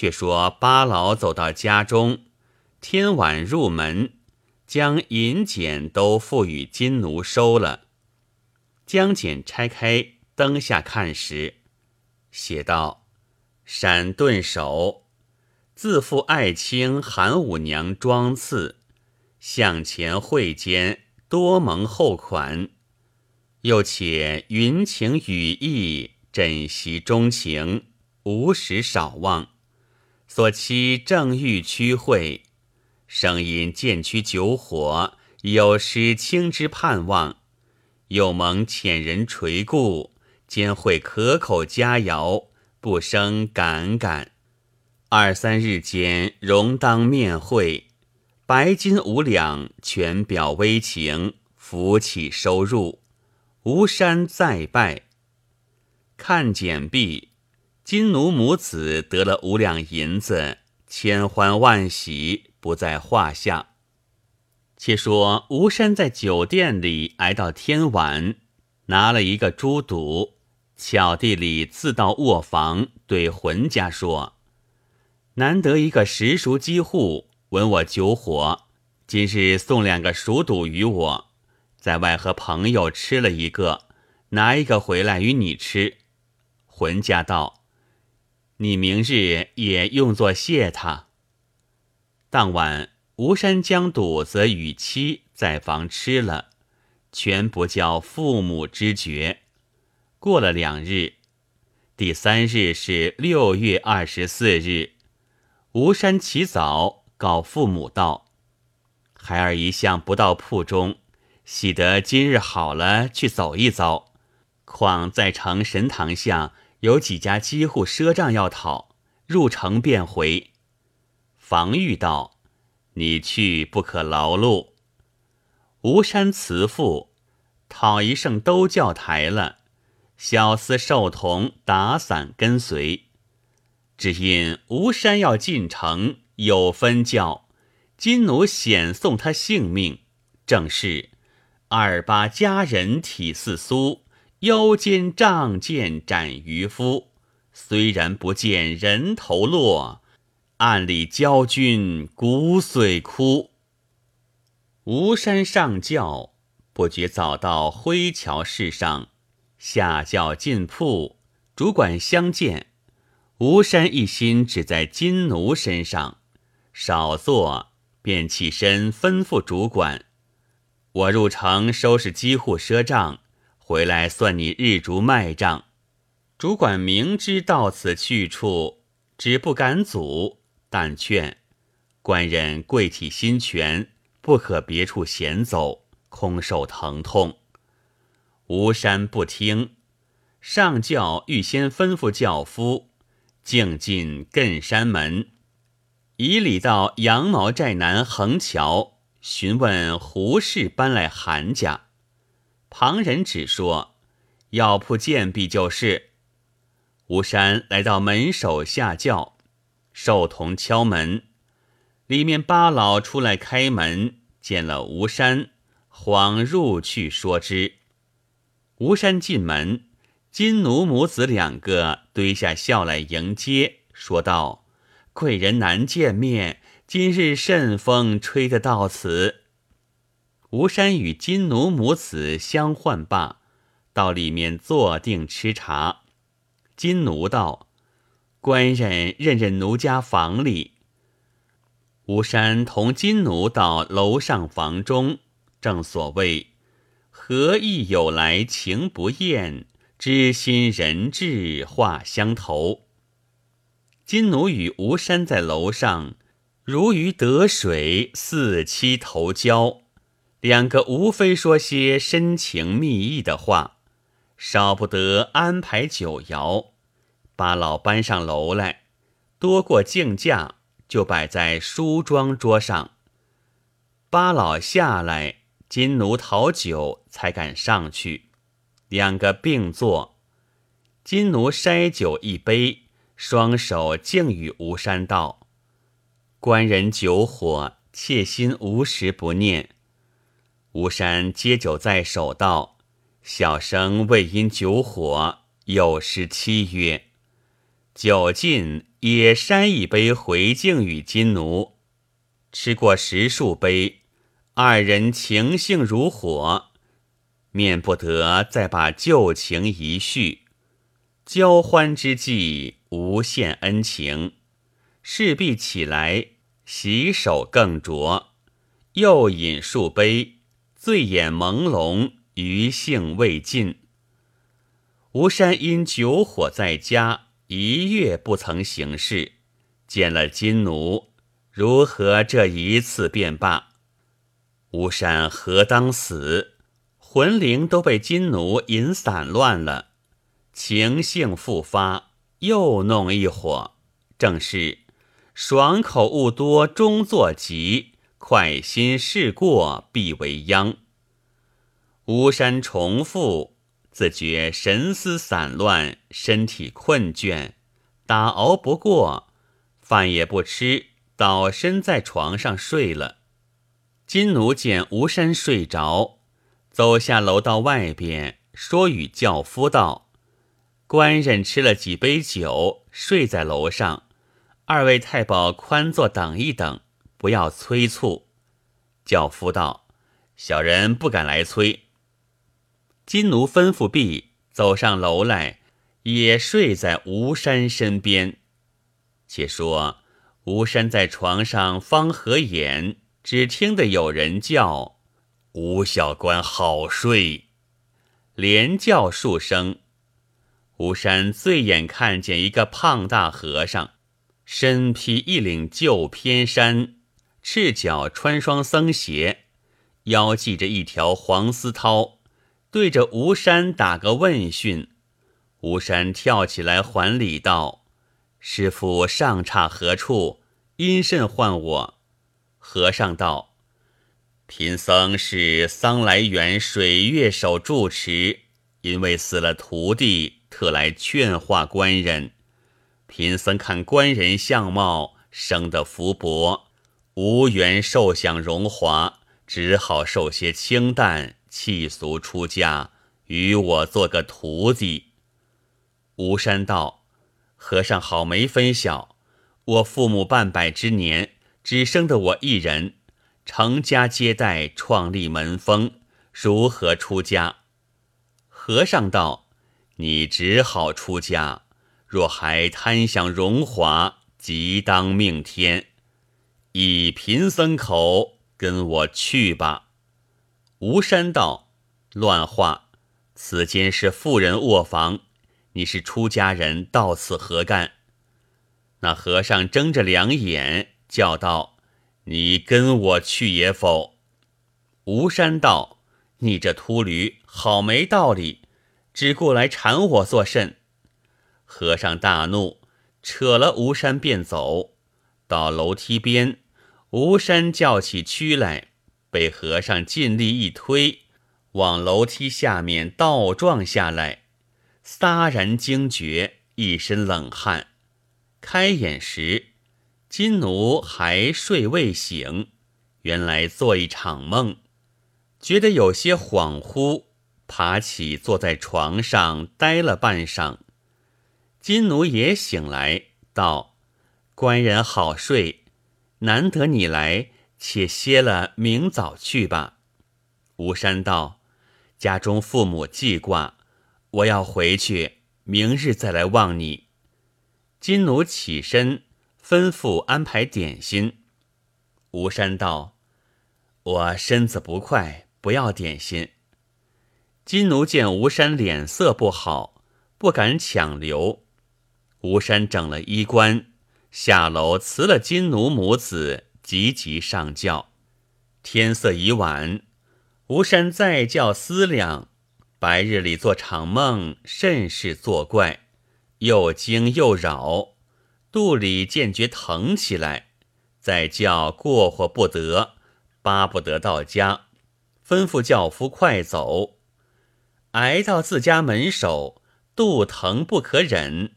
却说八老走到家中，天晚入门，将银简都付与金奴收了。将简拆开，灯下看时，写道：“闪顿手，自负爱卿韩五娘装赐，向前会间多蒙厚款。又且云情雨意，枕席钟情，无时少忘。所期正欲趋会，声音渐趋酒火，有失卿之盼望。”又蒙遣人垂顾，兼会可口佳肴，不生感感。二三日间，容当面会，白金五两，全表微情，扶起收入。吴山再拜，看简毕，金奴母子得了五两银子，千欢万喜，不在话下。且说吴山在酒店里挨到天晚，拿了一个猪肚，巧地里自到卧房，对浑家说：“难得一个实熟鸡户，闻我酒火，今日送两个熟肚与我，在外和朋友吃了一个，拿一个回来与你吃。”浑家道：“你明日也用作谢他。”当晚。吴山将肚子与妻在房吃了，全不叫父母知觉。过了两日，第三日是六月二十四日，吴山起早告父母道：“孩儿一向不到铺中，喜得今日好了，去走一遭。况在城神堂下有几家机户赊账要讨，入城便回。”防御道。你去不可劳碌。吴山慈父讨一声都教台了，小厮寿童打伞跟随。只因吴山要进城，有分教，金奴险送他性命。正是二八佳人体似酥，腰间仗剑斩渔夫。虽然不见人头落。暗里教君骨髓枯。吴山上轿，不觉早到灰桥市上，下轿进铺，主管相见。吴山一心只在金奴身上，少坐，便起身吩咐主管：“我入城收拾机户赊账，回来算你日逐卖账。”主管明知到此去处，只不敢阻。但劝官人贵体心全，不可别处闲走，空受疼痛。吴山不听，上轿预先吩咐轿夫，径进艮山门，以礼到羊毛寨南横桥，询问胡氏搬来韩家。旁人只说药铺见壁就是。吴山来到门首下轿。寿童敲门，里面八老出来开门，见了吴山，恍入去说之。吴山进门，金奴母子两个堆下笑来迎接，说道：“贵人难见面，今日甚风吹得到此。”吴山与金奴母子相唤罢，到里面坐定吃茶。金奴道。官人认认奴家房里，吴山同金奴到楼上房中，正所谓何意有来情不厌，知心人至话相投。金奴与吴山在楼上如鱼得水，似漆投胶，两个无非说些深情蜜意的话，少不得安排酒肴。八老搬上楼来，多过镜架，就摆在梳妆桌上。八老下来，金奴讨酒，才敢上去。两个并坐，金奴筛酒一杯，双手敬与吴山道：“官人酒火，妾心无时不念。”吴山接酒在手道：“小生未因酒火，有失妻曰。”酒尽，也筛一杯回敬与金奴。吃过十数杯，二人情性如火，免不得再把旧情一续。交欢之际，无限恩情，势必起来洗手更酌，又饮数杯，醉眼朦胧，余兴未尽。吴山因酒火在家，一月不曾行事，见了金奴，如何这一次便罢？吴山何当死？魂灵都被金奴引散乱了。情性复发，又弄一伙，正是爽口物多终作疾，快心事过必为殃。巫山重复，自觉神思散乱，身体困倦，打熬不过，饭也不吃，倒身在床上睡了。金奴见吴山睡着，走下楼到外边，说与轿夫道。官人吃了几杯酒，睡在楼上。二位太保宽坐等一等，不要催促。轿夫道：“小人不敢来催。”金奴吩咐毕，走上楼来，也睡在吴山身边。且说吴山在床上方合眼，只听得有人叫：“吴小官好睡。”连叫数声。吴山醉眼看见一个胖大和尚，身披一领旧偏衫，赤脚穿双僧鞋，腰系着一条黄丝绦，对着吴山打个问讯。吴山跳起来还礼道：“师傅上差何处？因甚唤我？”和尚道：“贫僧是桑来园水月守住持，因为死了徒弟。”特来劝化官人，贫僧看官人相貌生得福薄，无缘受享荣华，只好受些清淡，弃俗出家，与我做个徒弟。吴山道：“和尚好没分晓，我父母半百之年，只生得我一人，成家接待，创立门风，如何出家？”和尚道。你只好出家，若还贪享荣华，即当命天。以贫僧口跟我去吧。吴山道：“乱话！此间是富人卧房，你是出家人，到此何干？”那和尚睁着两眼，叫道：“你跟我去也否？”吴山道：“你这秃驴，好没道理。”只顾来缠我作甚？和尚大怒，扯了吴山便走。到楼梯边，吴山叫起屈来，被和尚尽力一推，往楼梯下面倒撞下来，撒然惊觉，一身冷汗。开眼时，金奴还睡未醒，原来做一场梦，觉得有些恍惚。爬起，坐在床上呆了半晌。金奴也醒来，道：“官人好睡，难得你来，且歇了，明早去吧。”吴山道：“家中父母记挂，我要回去，明日再来望你。”金奴起身，吩咐安排点心。吴山道：“我身子不快，不要点心。”金奴见吴山脸色不好，不敢强留。吴山整了衣冠，下楼辞了金奴母子，急急上轿。天色已晚，吴山再叫思量，白日里做场梦，甚是作怪，又惊又扰，肚里渐觉疼起来，再叫过活不得，巴不得到家，吩咐轿夫快走。挨到自家门首，肚疼不可忍，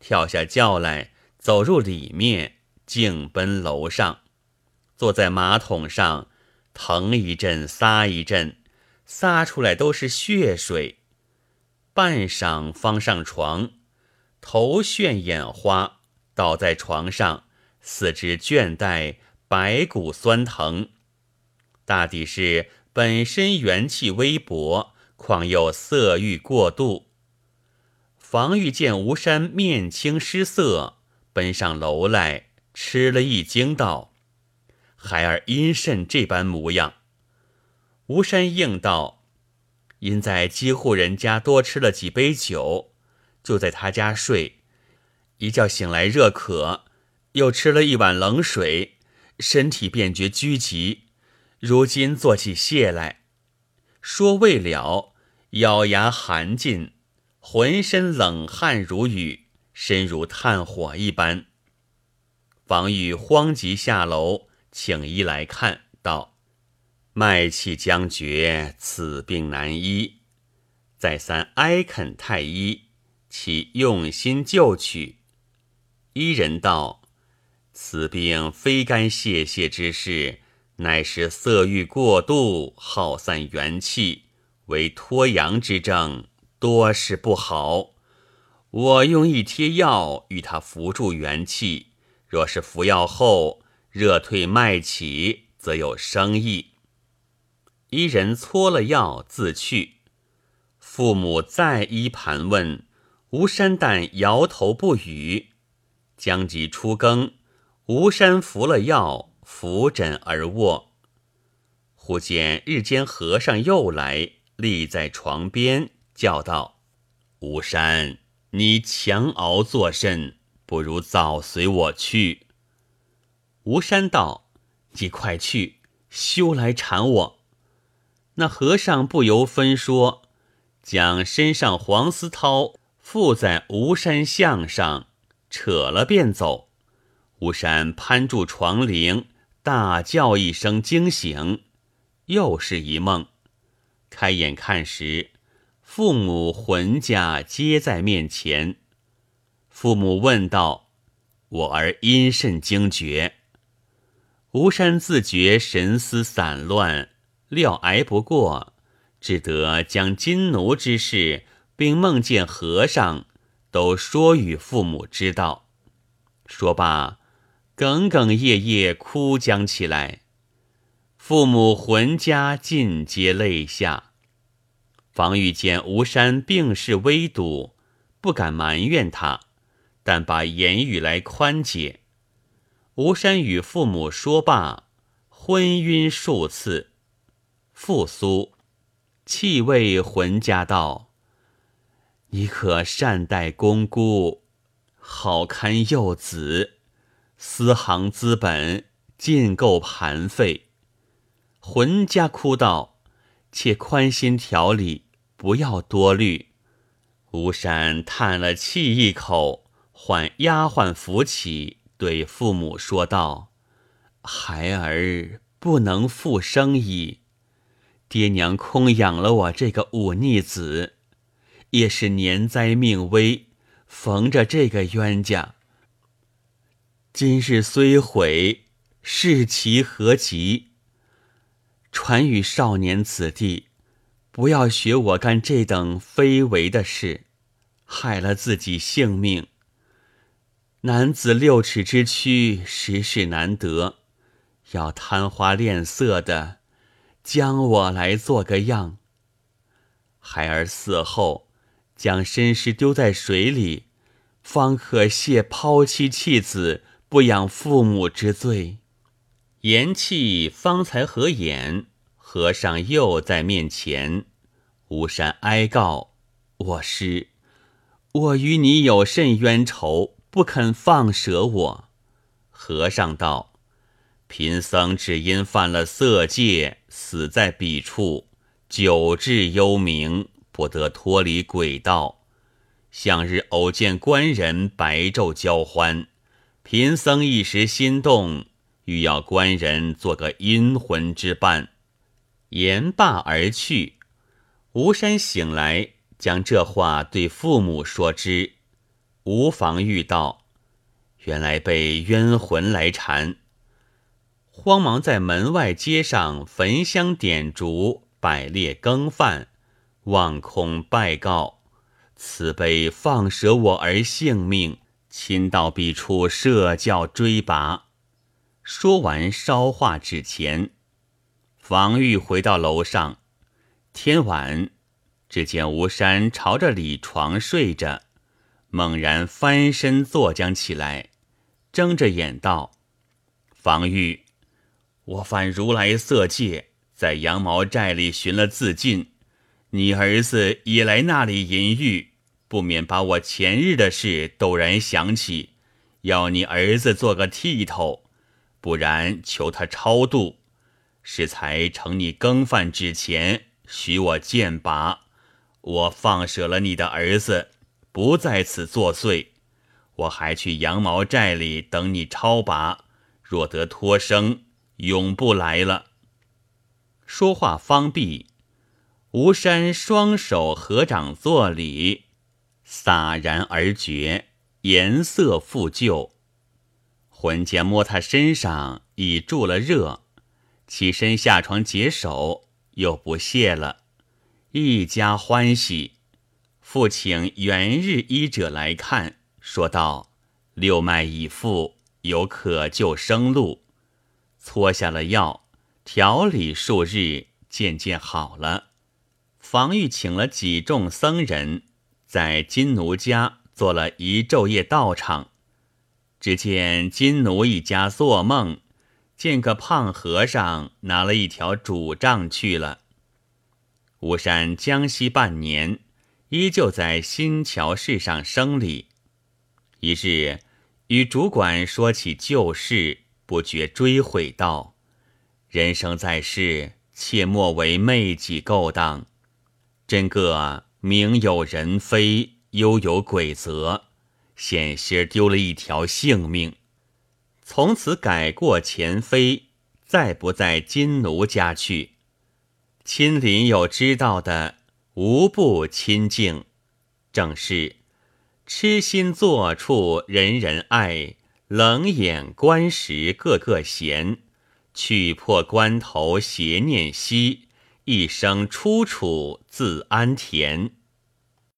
跳下轿来，走入里面，径奔楼上，坐在马桶上，疼一阵，撒一阵，撒出来都是血水。半晌方上床，头眩眼花，倒在床上，四肢倦怠，白骨酸疼。大抵是本身元气微薄，况又色欲过度。防御见吴山面青失色，奔上楼来，吃了一惊，道：“孩儿因甚这般模样？”吴山应道：“因在几户人家多吃了几杯酒，就在他家睡，一觉醒来热渴，又吃了一碗冷水，身体便觉拘急。如今做起泻来，说未了，咬牙含尽，浑身冷汗如雨，身如炭火一般。房玉慌急下楼，请医来看，道。”脉气将绝，此病难医。再三哀恳太医，其用心救取。医人道：“此病非干泄泻之事，乃是色欲过度，耗散元气，为脱阳之症，多是不好。我用一贴药与他扶助元气，若是服药后热退脉起，则有生意。”一人搓了药自去，父母再一盘问，吴山但摇头不语。将及初更，吴山服了药，扶枕而卧。忽见日间和尚又来，立在床边，叫道：“吴山，你强熬作甚？不如早随我去。”吴山道：“你快去，休来缠我。”那和尚不由分说，将身上黄丝绦附在吴山项上，扯了便走。吴山攀住床铃，大叫一声惊醒，又是一梦。开眼看时，父母浑家皆在面前。父母问道：“我儿因甚惊觉？”吴山自觉神思散乱。料挨不过，只得将金奴之事，并梦见和尚，都说与父母知道。说罢，哽哽咽咽哭将起来。父母浑家尽皆泪下。房玉见吴山病势危笃，不敢埋怨他，但把言语来宽解。吴山与父母说罢，昏晕数次。复苏，气味浑家道：“你可善待公姑，好看幼子，私行资本尽够盘费。”浑家哭道：“且宽心调理，不要多虑。”吴山叹了气一口，唤丫鬟扶起，对父母说道：“孩儿不能复生矣。”爹娘空养了我这个忤逆子，也是年灾命危，逢着这个冤家。今日虽毁，是其何急？传与少年子弟，不要学我干这等非为的事，害了自己性命。男子六尺之躯，实是难得，要贪花恋色的。将我来做个样。孩儿死后，将身尸丢在水里，方可谢抛妻弃子、不养父母之罪。言讫，方才合眼，和尚又在面前。吴山哀告：“我师，我与你有甚冤仇，不肯放舍我？”和尚道。贫僧只因犯了色戒，死在彼处，久至幽冥，不得脱离轨道。向日偶见官人白昼交欢，贫僧一时心动，欲要官人做个阴魂之伴。言罢而去。吴山醒来，将这话对父母说之。无妨遇道，原来被冤魂来缠。慌忙在门外街上焚香点烛，摆列羹饭，望空拜告：“慈悲放舍我儿性命，亲到彼处设教追拔。说完，烧化纸钱。房玉回到楼上，天晚，只见吴山朝着里床睡着，猛然翻身坐将起来，睁着眼道：“房玉，我犯如来色戒，在羊毛寨里寻了自尽。你儿子已来那里淫欲，不免把我前日的事陡然想起，要你儿子做个剃头，不然求他超度。”是才承你更犯之前，许我剑拔，我放舍了你的儿子，不在此作祟。我还去羊毛寨里等你超拔，若得脱生，永不来了。说话方毕，吴山双手合掌作礼，洒然而绝，颜色复旧。魂剑摸他身上已注了热。起身下床解手，又不谢了，一家欢喜。父请元日医者来看，说道：“六脉已复，有可救生路。”搓下了药，调理数日，渐渐好了。防御请了几众僧人，在金奴家做了一昼夜道场。只见金奴一家做梦。见个胖和尚拿了一条拄杖去了。吴山江西半年，依旧在新桥市上生理。一日与主管说起旧事，不觉追悔道：“人生在世，切莫为媚己勾当。真个名有人非，忧有鬼则，险些丢了一条性命。”从此改过前非，再不在金奴家去。亲邻有知道的，无不亲近。正是痴心作处人人爱，冷眼观时个个嫌。去破关头邪念息，一生出处自安恬。